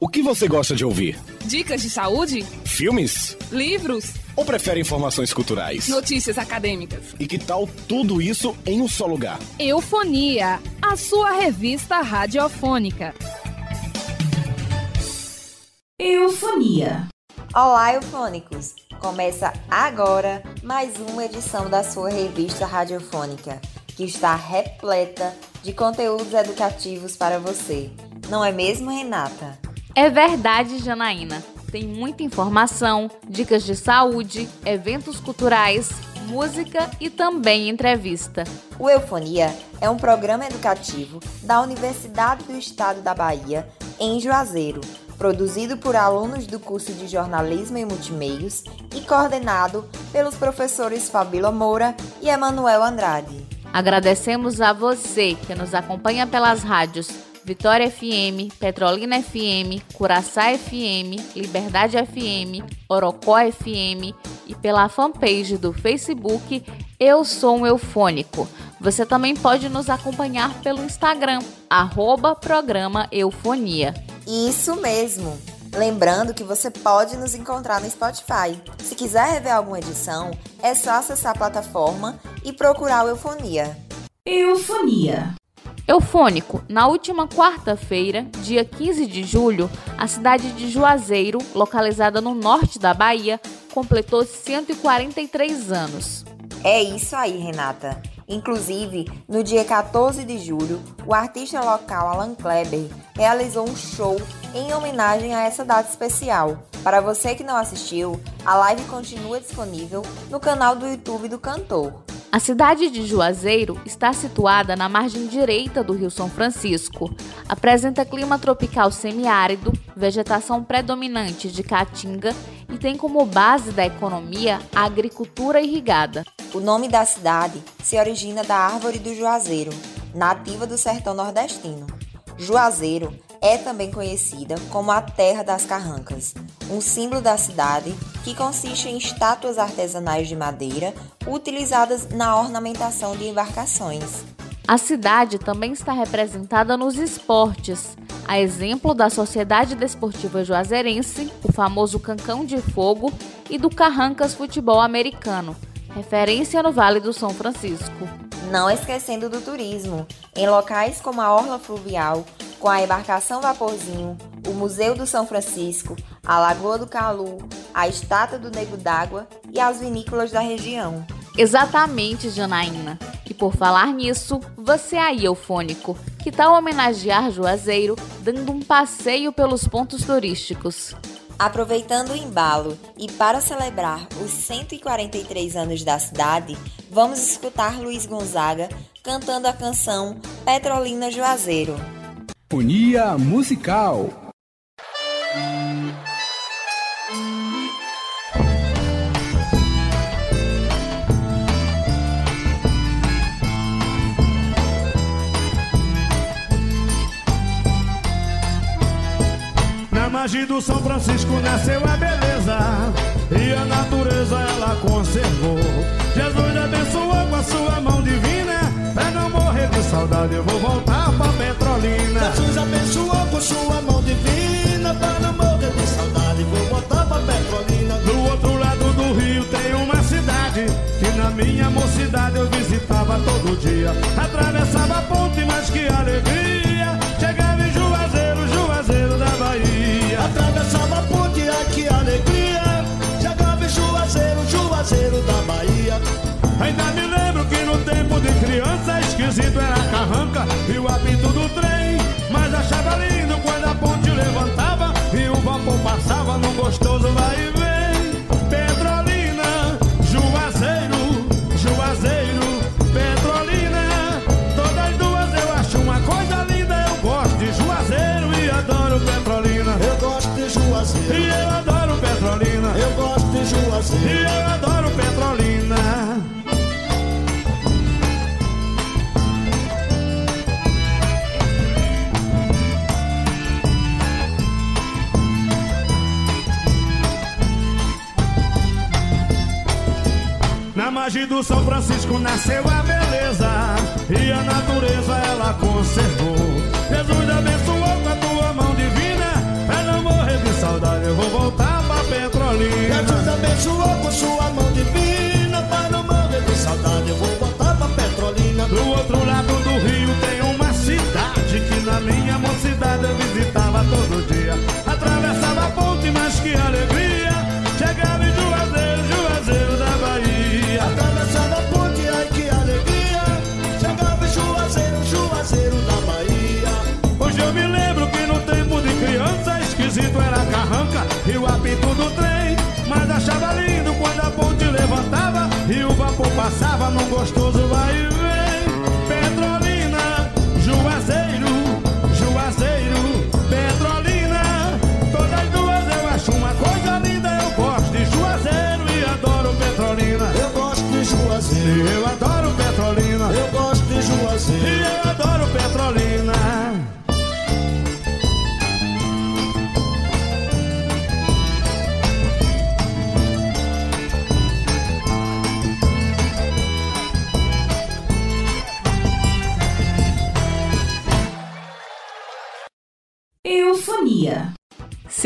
O que você gosta de ouvir? Dicas de saúde? Filmes? Livros? Ou prefere informações culturais? Notícias acadêmicas? E que tal tudo isso em um só lugar? Eufonia, a sua revista radiofônica. Eufonia. Olá, eufônicos! Começa agora mais uma edição da sua revista radiofônica, que está repleta de conteúdos educativos para você. Não é mesmo, Renata? É verdade, Janaína. Tem muita informação, dicas de saúde, eventos culturais, música e também entrevista. O Eufonia é um programa educativo da Universidade do Estado da Bahia, em Juazeiro, produzido por alunos do curso de Jornalismo e Multimeios e coordenado pelos professores Fabíola Moura e Emanuel Andrade. Agradecemos a você que nos acompanha pelas rádios Vitória FM, Petrolina FM, Curaçá FM, Liberdade FM, Orocó FM e pela fanpage do Facebook Eu Sou um Eufônico. Você também pode nos acompanhar pelo Instagram, arroba programa Eufonia. Isso mesmo! Lembrando que você pode nos encontrar no Spotify. Se quiser rever alguma edição, é só acessar a plataforma e procurar o Eufonia. Eufonia. Eufônico, na última quarta-feira, dia 15 de julho, a cidade de Juazeiro, localizada no norte da Bahia, completou 143 anos. É isso aí, Renata. Inclusive, no dia 14 de julho, o artista local Alan Kleber realizou um show em homenagem a essa data especial. Para você que não assistiu, a live continua disponível no canal do YouTube do cantor. A cidade de Juazeiro está situada na margem direita do Rio São Francisco. Apresenta clima tropical semiárido, vegetação predominante de caatinga e tem como base da economia a agricultura irrigada. O nome da cidade se origina da árvore do juazeiro, nativa do sertão nordestino. Juazeiro é também conhecida como a Terra das Carrancas, um símbolo da cidade que consiste em estátuas artesanais de madeira utilizadas na ornamentação de embarcações. A cidade também está representada nos esportes, a exemplo da Sociedade Desportiva Juazeirense, o famoso Cancão de Fogo e do Carrancas Futebol Americano, referência no Vale do São Francisco. Não esquecendo do turismo, em locais como a Orla Fluvial, com a embarcação Vaporzinho, o Museu do São Francisco, a Lagoa do Calu, a Estátua do Nego d'Água e as vinícolas da região. Exatamente, Janaína. E por falar nisso, você aí, eufônico, que tal homenagear Juazeiro dando um passeio pelos pontos turísticos? Aproveitando o embalo e para celebrar os 143 anos da cidade, vamos escutar Luiz Gonzaga cantando a canção Petrolina Juazeiro. Unia Musical. Na margem do São Francisco nasceu a beleza E a natureza ela conservou. Jesus abençoou com a sua mão divina Pra não morrer de saudade eu vou voltar pra Petrolina. Jesus abençoou com sua mão divina Pra não morrer de saudade vou voltar pra Petrolina. Do outro lado do rio tem uma cidade Que na minha mocidade eu visitava todo dia. Atravessava a ponte, mas que alegria Chegava em Juazeiro, Juazeiro da Bahia. Atravessava a ponte, ai que alegria Chegava em Juazeiro, Juazeiro da Bahia. Ainda me lembro que no tempo criança esquisito era carranca e o apito do trem. paisagem do São Francisco nasceu a beleza e a natureza ela conservou. Jesus abençoou com a tua mão divina, pra não morrer de saudade eu vou voltar pra Petrolina. Jesus abençoou com sua mão divina, pra não morrer de saudade eu vou voltar pra Petrolina. Do outro lado do rio tem uma cidade que na minha mocidade eu visitava todo dia. Atravessava a ponte, mas que alegria! Apito do trem. Mas achava lindo quando a ponte levantava e o vapor passava num gostoso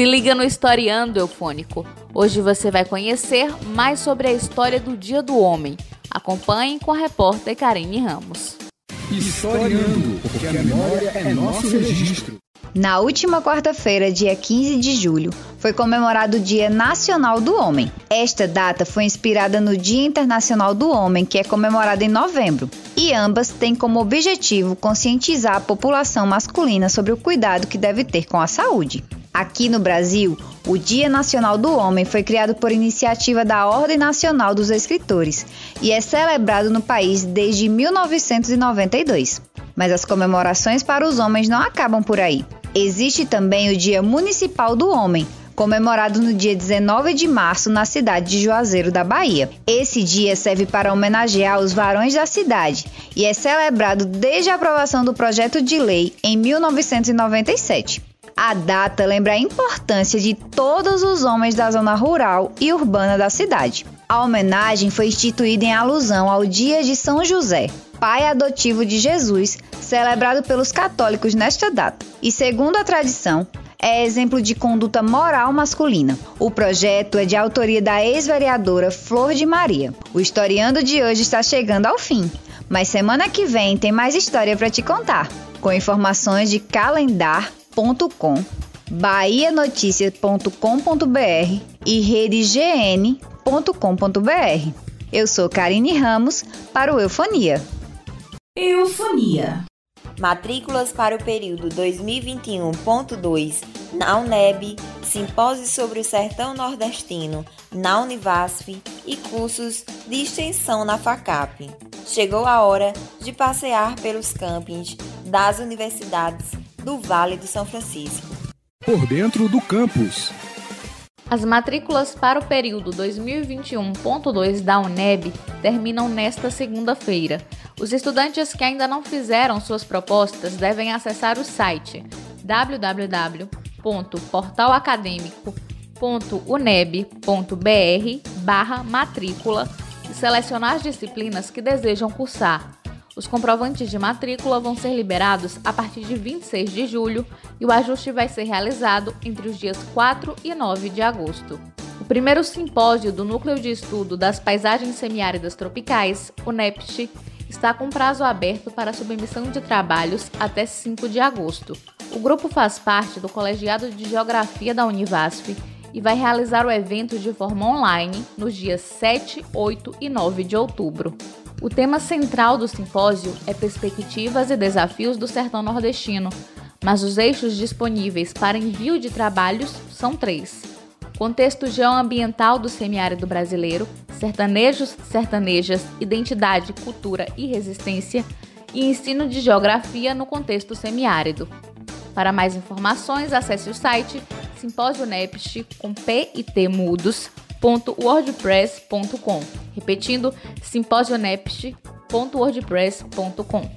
Se liga no Historiando Eufônico. Hoje você vai conhecer mais sobre a história do Dia do Homem. Acompanhe com a repórter Karine Ramos. Historiando, porque a memória é nosso registro. Na última quarta-feira, dia 15 de julho, foi comemorado o Dia Nacional do Homem. Esta data foi inspirada no Dia Internacional do Homem, que é comemorado em novembro, e ambas têm como objetivo conscientizar a população masculina sobre o cuidado que deve ter com a saúde. Aqui no Brasil, o Dia Nacional do Homem foi criado por iniciativa da Ordem Nacional dos Escritores e é celebrado no país desde 1992. Mas as comemorações para os homens não acabam por aí. Existe também o Dia Municipal do Homem, comemorado no dia 19 de março na cidade de Juazeiro da Bahia. Esse dia serve para homenagear os varões da cidade e é celebrado desde a aprovação do projeto de lei em 1997. A data lembra a importância de todos os homens da zona rural e urbana da cidade. A homenagem foi instituída em alusão ao Dia de São José, pai adotivo de Jesus, celebrado pelos católicos nesta data. E segundo a tradição, é exemplo de conduta moral masculina. O projeto é de autoria da ex-vereadora Flor de Maria. O historiando de hoje está chegando ao fim, mas semana que vem tem mais história para te contar, com informações de calendar.com, bahianoticia.com.br e redegn.com.br. Eu sou Karine Ramos para o Eufonia. Eufonia. Matrículas para o período 2021.2 na UNEB, simpósio sobre o sertão nordestino na Univasf e cursos de extensão na FACAP. Chegou a hora de passear pelos campings das universidades do Vale do São Francisco. Por dentro do campus. As matrículas para o período 2021.2 da UNEB terminam nesta segunda-feira. Os estudantes que ainda não fizeram suas propostas devem acessar o site www.portalacademico.uneb.br/matrícula e selecionar as disciplinas que desejam cursar. Os comprovantes de matrícula vão ser liberados a partir de 26 de julho e o ajuste vai ser realizado entre os dias 4 e 9 de agosto. O primeiro simpósio do Núcleo de Estudo das Paisagens Semiáridas Tropicais, o NEPST, está com prazo aberto para submissão de trabalhos até 5 de agosto. O grupo faz parte do Colegiado de Geografia da Univasf e vai realizar o evento de forma online nos dias 7, 8 e 9 de outubro. O tema central do simpósio é Perspectivas e Desafios do Sertão Nordestino, mas os eixos disponíveis para envio de trabalhos são três: contexto geoambiental do semiárido brasileiro, sertanejos, sertanejas, identidade, cultura e resistência, e ensino de geografia no contexto semiárido. Para mais informações, acesse o site simpósionepst com p e t mudos www.wordpress.com. Repetindo, simposionept.wordpress.com.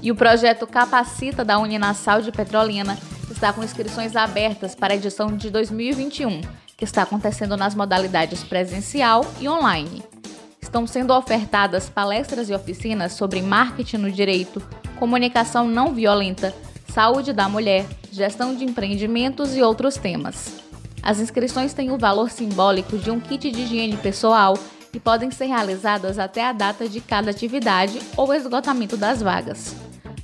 E o projeto Capacita da Uninassal de Petrolina está com inscrições abertas para a edição de 2021, que está acontecendo nas modalidades presencial e online. Estão sendo ofertadas palestras e oficinas sobre marketing no direito, comunicação não violenta, saúde da mulher, gestão de empreendimentos e outros temas. As inscrições têm o valor simbólico de um kit de higiene pessoal e podem ser realizadas até a data de cada atividade ou esgotamento das vagas.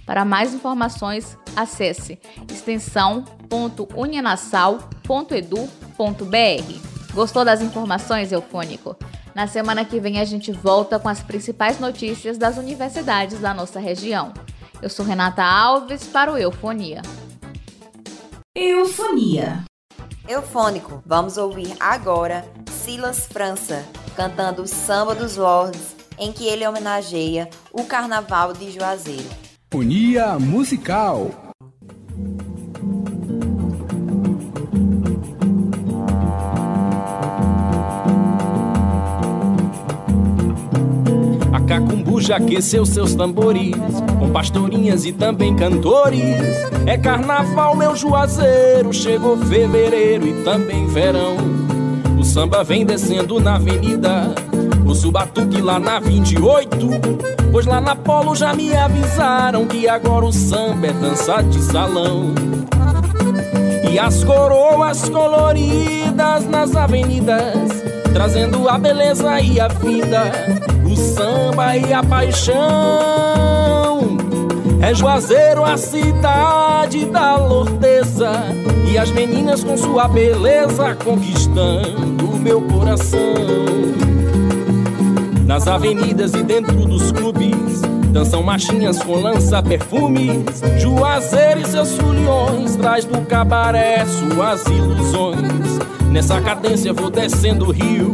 Para mais informações, acesse extensão.uninassal.edu.br. Gostou das informações, Eufônico? Na semana que vem a gente volta com as principais notícias das universidades da nossa região. Eu sou Renata Alves para o Eufonia. Eufonia. Eufônico, vamos ouvir agora Silas França cantando Samba dos Lords, em que ele homenageia o Carnaval de Juazeiro. Unia Musical. Já aqueceu seus tambores, com pastorinhas e também cantores. É carnaval, meu juazeiro, chegou fevereiro e também verão. O samba vem descendo na avenida, o subatuque lá na 28. Pois lá na Polo já me avisaram que agora o samba é dança de salão. E as coroas coloridas nas avenidas, trazendo a beleza e a vida, o samba e a paixão. É Juazeiro a cidade da lordeza, e as meninas com sua beleza conquistando o meu coração. Nas avenidas e dentro dos clubes Dançam machinhas com lança-perfumes Juazeiro e seus foliões Traz do cabaré suas ilusões Nessa cadência vou descendo o rio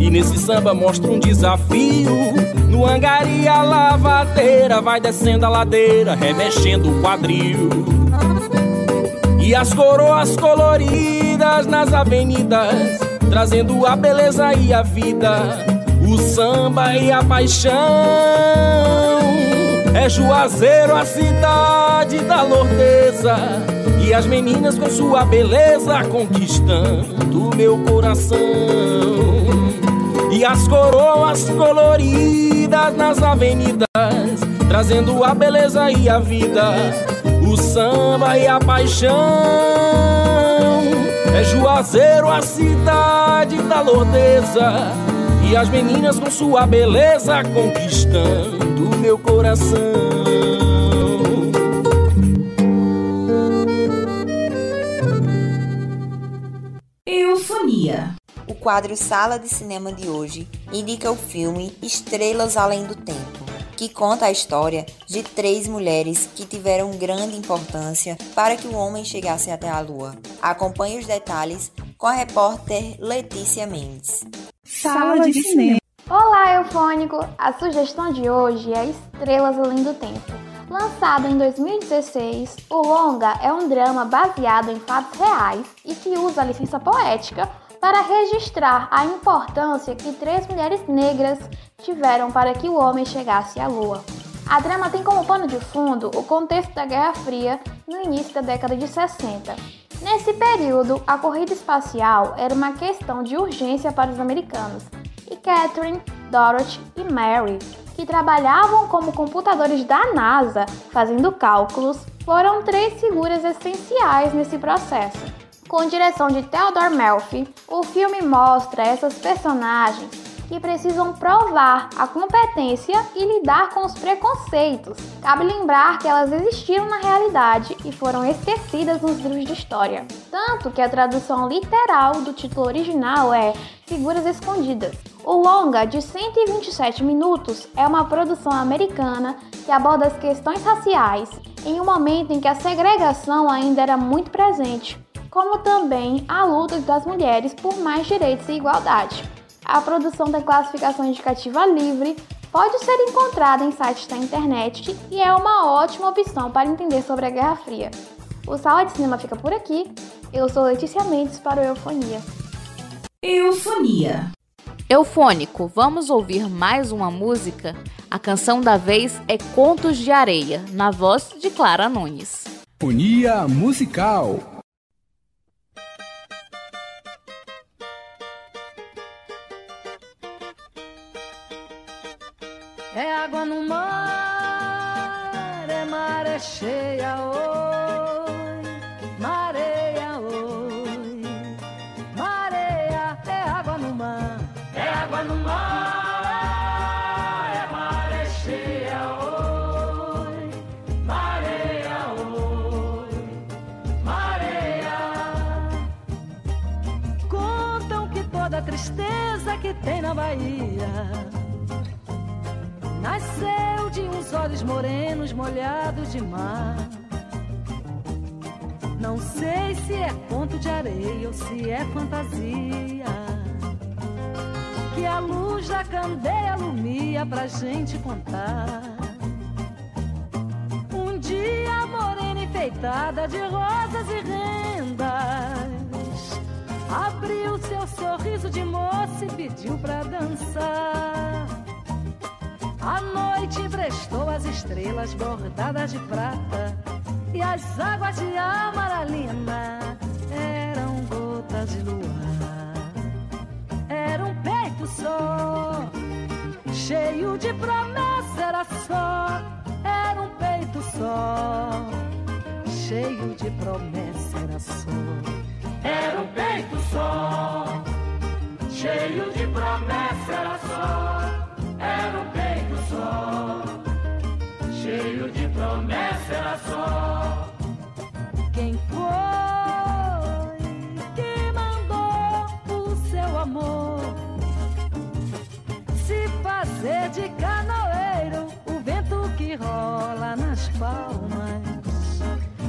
E nesse samba mostro um desafio. No Angari a lavadeira Vai descendo a ladeira Remexendo o quadril. E as coroas coloridas nas avenidas Trazendo a beleza e a vida. O samba e a paixão. É Juazeiro, a cidade da lordeza, e as meninas com sua beleza conquistando meu coração. E as coroas coloridas nas avenidas, trazendo a beleza e a vida, o samba e a paixão. É Juazeiro, a cidade da lordeza e as meninas com sua beleza conquistando meu coração. Quadro Sala de Cinema de hoje indica o filme Estrelas Além do Tempo, que conta a história de três mulheres que tiveram grande importância para que o homem chegasse até a Lua. Acompanhe os detalhes com a repórter Letícia Mendes. Sala de cinema. Olá, Eufônico! A sugestão de hoje é Estrelas Além do Tempo. Lançado em 2016, o longa é um drama baseado em fatos reais e que usa a licença poética para registrar a importância que três mulheres negras tiveram para que o homem chegasse à Lua. A drama tem como pano de fundo o contexto da Guerra Fria no início da década de 60. Nesse período, a corrida espacial era uma questão de urgência para os americanos, e Catherine, Dorothy e Mary, que trabalhavam como computadores da NASA fazendo cálculos, foram três figuras essenciais nesse processo. Com direção de Theodore Melfi, o filme mostra essas personagens que precisam provar a competência e lidar com os preconceitos. Cabe lembrar que elas existiram na realidade e foram esquecidas nos livros de história. Tanto que a tradução literal do título original é Figuras Escondidas. O longa, de 127 minutos, é uma produção americana que aborda as questões raciais em um momento em que a segregação ainda era muito presente, como também a luta das mulheres por mais direitos e igualdade. A produção da classificação indicativa livre pode ser encontrada em sites da internet e é uma ótima opção para entender sobre a Guerra Fria. O Sala de Cinema fica por aqui. Eu sou Letícia Mendes para o Eufonia. Eufonia. Eufônico, vamos ouvir mais uma música? A canção da vez é Contos de Areia, na voz de Clara Nunes. Unia Musical. É água no mar, é maré cheia, oi, mareia, oi, mareia, é água no mar, é água no mar, é maré cheia, oi, mareia, oi, mareia. Contam que toda tristeza que tem na Bahia Nasceu de uns olhos morenos molhados de mar. Não sei se é ponto de areia ou se é fantasia. Que a luz da candeia alumia pra gente contar. Um dia morena enfeitada de rosas e rendas abriu seu sorriso de moça e pediu pra dançar. A noite emprestou as estrelas bordadas de prata e as águas de amaralina eram gotas de luar. Era um peito só, cheio de promessa, era só. Era um peito só, cheio de promessa, era só. Era um peito só, cheio de promessa, era só. Era um peito só, cheio de promessa, era só. Quem foi que mandou o seu amor se fazer de canoeiro? O vento que rola nas palmas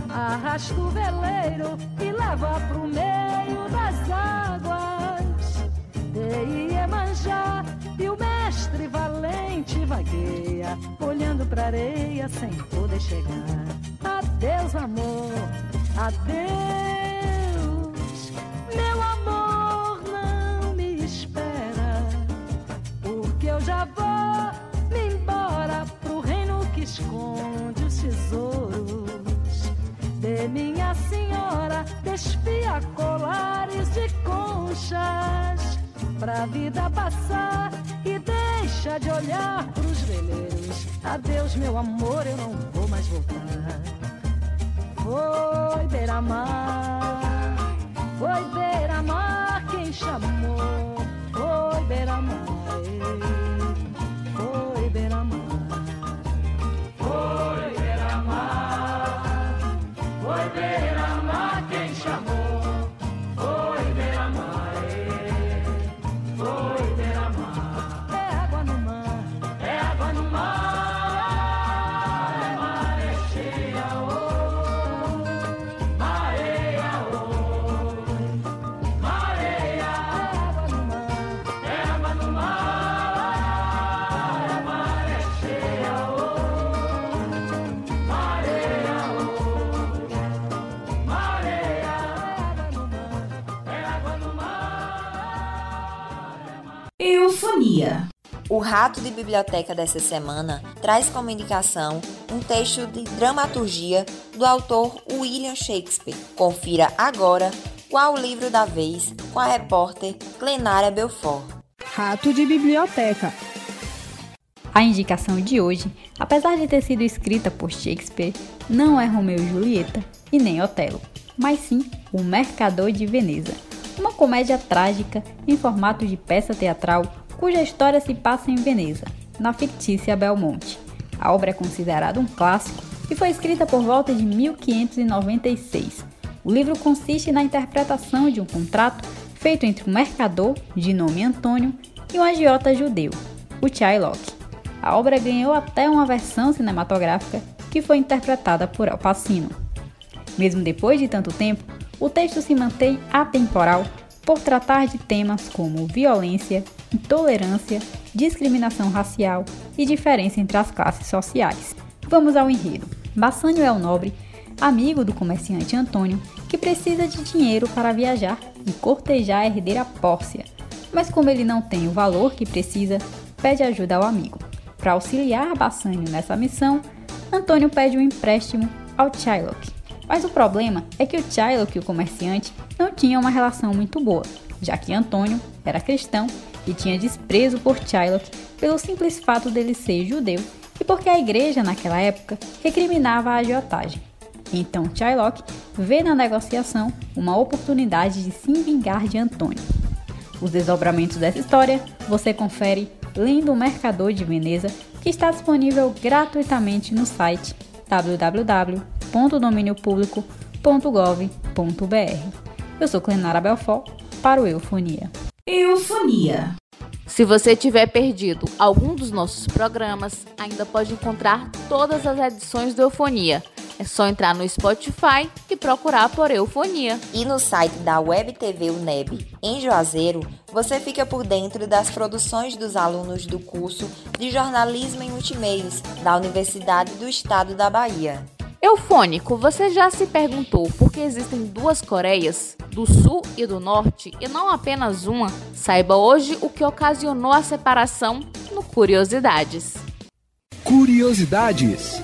arrasta o veleiro e leva pro meio das águas. De Iemanjá e o mestre valente vagueia, olhando pra areia sem poder chegar. Adeus, amor, adeus, meu amor, não me espera, porque eu já vou me embora pro reino que esconde os tesouros de minha senhora. Desfia colares de conchas pra vida passar e deixa de olhar pros veleiros. Adeus, meu amor, eu não vou mais voltar. Foi beira-mar, foi beira-mar quem chamou. Foi beira-mar, Rato de Biblioteca dessa semana traz como indicação um texto de dramaturgia do autor William Shakespeare. Confira agora qual o livro da vez com a repórter Clenária Belfort. Rato de Biblioteca. A indicação de hoje, apesar de ter sido escrita por Shakespeare, não é Romeu e Julieta e nem Otelo, mas sim O Mercador de Veneza, uma comédia trágica em formato de peça teatral cuja história se passa em Veneza, na fictícia Belmonte. A obra é considerada um clássico e foi escrita por volta de 1596. O livro consiste na interpretação de um contrato feito entre um mercador, de nome Antônio, e um agiota judeu, o Shylock. A obra ganhou até uma versão cinematográfica que foi interpretada por Al Pacino. Mesmo depois de tanto tempo, o texto se mantém atemporal por tratar de temas como violência, intolerância, discriminação racial e diferença entre as classes sociais. Vamos ao enredo. Bassanio é o nobre, amigo do comerciante Antônio, que precisa de dinheiro para viajar e cortejar a herdeira Pórcia, mas como ele não tem o valor que precisa, pede ajuda ao amigo. Para auxiliar Bassanio nessa missão, Antônio pede um empréstimo ao Shylock. Mas o problema é que o Shylock e o comerciante não tinham uma relação muito boa, já que Antônio era cristão e tinha desprezo por Shylock pelo simples fato dele ser judeu e porque a igreja naquela época recriminava a agiotagem. Então Shylock vê na negociação uma oportunidade de se vingar de Antônio. Os desdobramentos dessa história você confere lendo O Mercador de Veneza, que está disponível gratuitamente no site www.dominiopublico.gov.br. Eu sou Clenara Belfort para o Eufonia. Eufonia. Se você tiver perdido algum dos nossos programas, ainda pode encontrar todas as edições do Eufonia. É só entrar no Spotify e procurar por Eufonia. E no site da Web TV UNEB, em Juazeiro, você fica por dentro das produções dos alunos do curso de Jornalismo em Multimeios da Universidade do Estado da Bahia. Eufônico, você já se perguntou por que existem duas Coreias, do Sul e do Norte, e não apenas uma? Saiba hoje o que ocasionou a separação no Curiosidades. Curiosidades.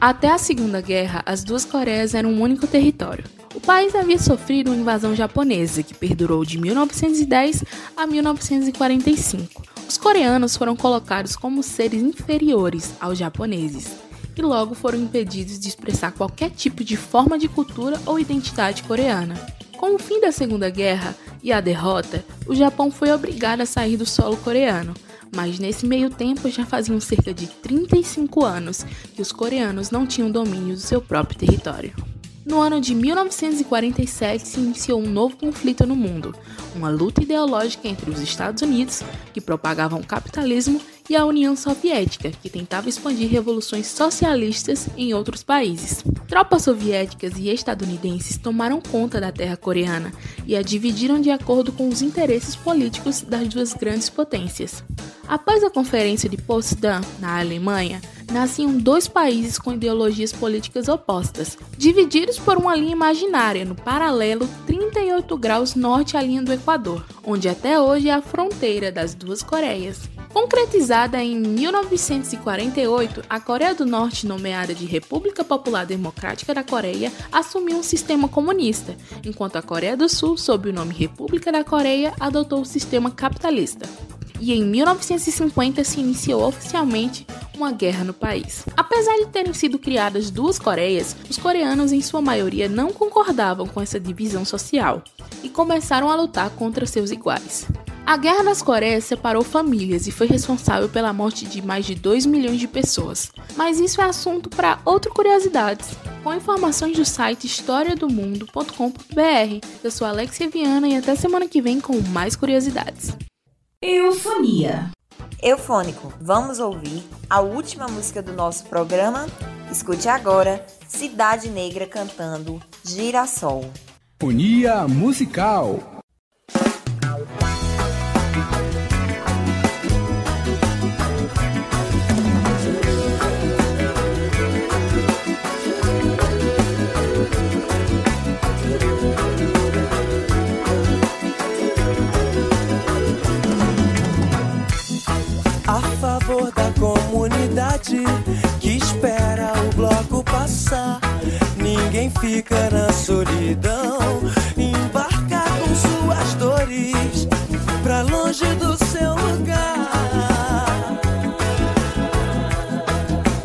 Até a Segunda Guerra, as duas Coreias eram um único território. O país havia sofrido uma invasão japonesa que perdurou de 1910 a 1945. Os coreanos foram colocados como seres inferiores aos japoneses e logo foram impedidos de expressar qualquer tipo de forma de cultura ou identidade coreana. Com o fim da Segunda Guerra e a derrota, o Japão foi obrigado a sair do solo coreano, mas nesse meio tempo já faziam cerca de 35 anos que os coreanos não tinham domínio do seu próprio território. No ano de 1947 se iniciou um novo conflito no mundo, uma luta ideológica entre os Estados Unidos, que propagavam o capitalismo, e a União Soviética, que tentava expandir revoluções socialistas em outros países. Tropas soviéticas e estadunidenses tomaram conta da terra coreana e a dividiram de acordo com os interesses políticos das duas grandes potências. Após a Conferência de Potsdam, na Alemanha, nasciam dois países com ideologias políticas opostas, divididos por uma linha imaginária no paralelo 38 graus norte à linha do Equador, onde até hoje é a fronteira das duas Coreias. Concretizada em 1948, a Coreia do Norte, nomeada de República Popular Democrática da Coreia, assumiu um sistema comunista, enquanto a Coreia do Sul, sob o nome República da Coreia, adotou o sistema capitalista. E em 1950 se iniciou oficialmente uma guerra no país. Apesar de terem sido criadas duas Coreias, os coreanos em sua maioria não concordavam com essa divisão social e começaram a lutar contra seus iguais. A Guerra das Coreias separou famílias e foi responsável pela morte de mais de 2 milhões de pessoas. Mas isso é assunto para outras curiosidades. Com informações do site historiadomundo.com.br. Eu sou Alexia Viana e até semana que vem com mais curiosidades. Eufonia. Eufônico, vamos ouvir a última música do nosso programa? Escute agora Cidade Negra cantando Girassol. Fonia musical. Favor da comunidade que espera o bloco passar. Ninguém fica na solidão. Embarca com suas dores pra longe do seu lugar.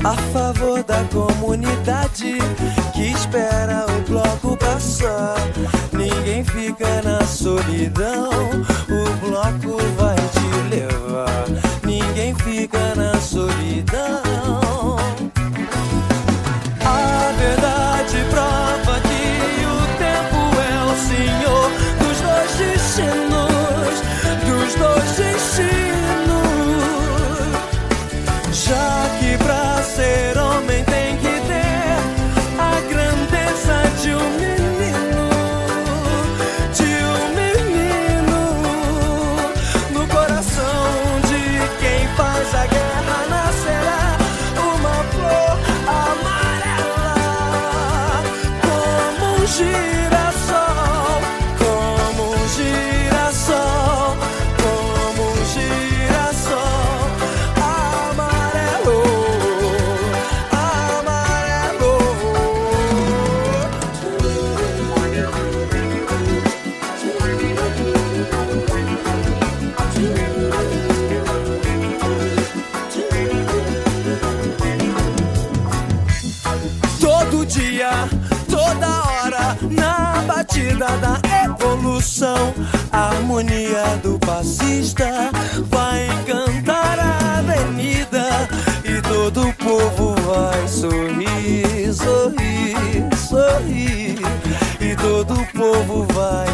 A favor da comunidade que espera o bloco passar. Ninguém fica na solidão. O bloco vai do passista vai cantar a avenida e todo o povo vai sorrir, sorrir, sorrir, e todo o povo vai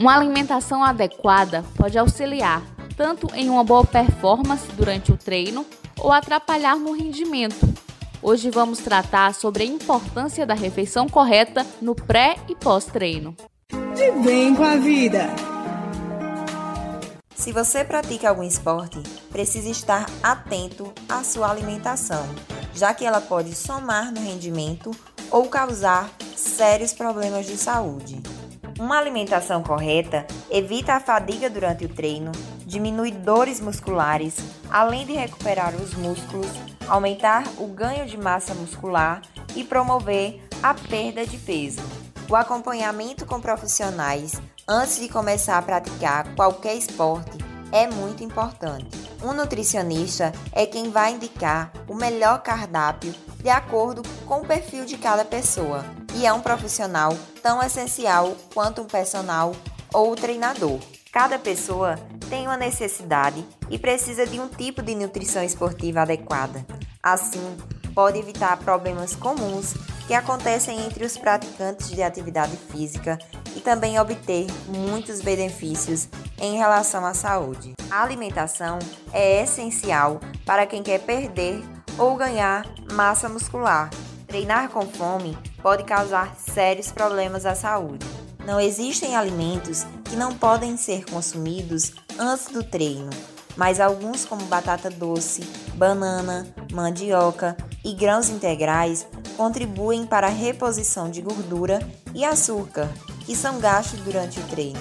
Uma alimentação adequada pode auxiliar tanto em uma boa performance durante o treino ou atrapalhar no rendimento. Hoje vamos tratar sobre a importância da refeição correta no pré e pós-treino. De bem com a vida. Se você pratica algum esporte, precisa estar atento à sua alimentação, já que ela pode somar no rendimento ou causar sérios problemas de saúde. Uma alimentação correta evita a fadiga durante o treino, diminui dores musculares, além de recuperar os músculos, aumentar o ganho de massa muscular e promover a perda de peso. O acompanhamento com profissionais antes de começar a praticar qualquer esporte é muito importante. Um nutricionista é quem vai indicar o melhor cardápio de acordo com o perfil de cada pessoa e é um profissional tão essencial quanto um personal ou treinador. Cada pessoa tem uma necessidade e precisa de um tipo de nutrição esportiva adequada. Assim, pode evitar problemas comuns que acontecem entre os praticantes de atividade física e também obter muitos benefícios em relação à saúde. A alimentação é essencial para quem quer perder ou ganhar massa muscular. Treinar com fome pode causar sérios problemas à saúde. Não existem alimentos que não podem ser consumidos antes do treino, mas alguns, como batata doce, banana, mandioca e grãos integrais, contribuem para a reposição de gordura e açúcar que são gastos durante o treino.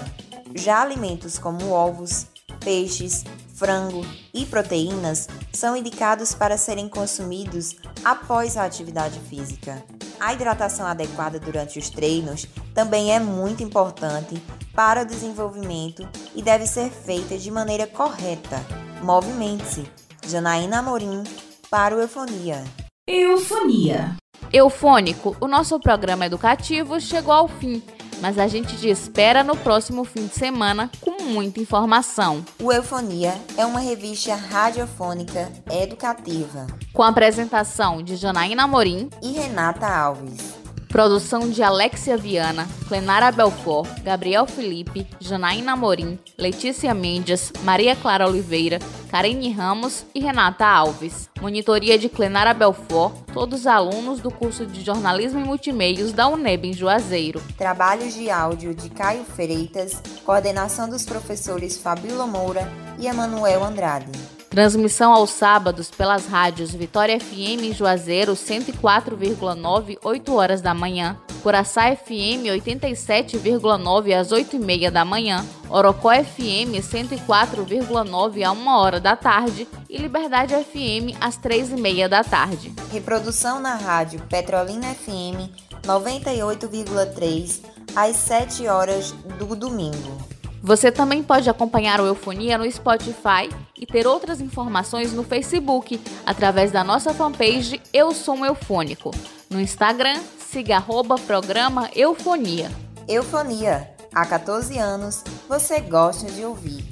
Já alimentos como ovos, peixes, frango e proteínas são indicados para serem consumidos após a atividade física. A hidratação adequada durante os treinos também é muito importante para o desenvolvimento e deve ser feita de maneira correta. Movimente-se. Janaína Amorim para o Eufonia. Eufonia. Eufônico, o nosso programa educativo chegou ao fim mas a gente te espera no próximo fim de semana com muita informação. O Eufonia é uma revista radiofônica educativa. Com a apresentação de Janaína Morim e Renata Alves. Produção de Alexia Viana, Clenara Belfort, Gabriel Felipe, Janaína Morim, Letícia Mendes, Maria Clara Oliveira, Karine Ramos e Renata Alves. Monitoria de Clenara Belfort, todos alunos do curso de Jornalismo e Multimeios da UNEB em Juazeiro. Trabalhos de áudio de Caio Freitas, coordenação dos professores Fabíola Moura e Emanuel Andrade. Transmissão aos sábados pelas rádios Vitória FM em Juazeiro 104,9, 8 horas da manhã, Curaçá FM 87,9 às 8 e meia da manhã, Orocó FM 104,9 a 1 hora da tarde e Liberdade FM às 3 e meia da tarde. Reprodução na rádio Petrolina FM 98,3 às 7 horas do domingo. Você também pode acompanhar o Eufonia no Spotify e ter outras informações no Facebook através da nossa fanpage Eu Sou um Eufônico. No Instagram, siga arroba programa Eufonia. Eufonia. Há 14 anos, você gosta de ouvir.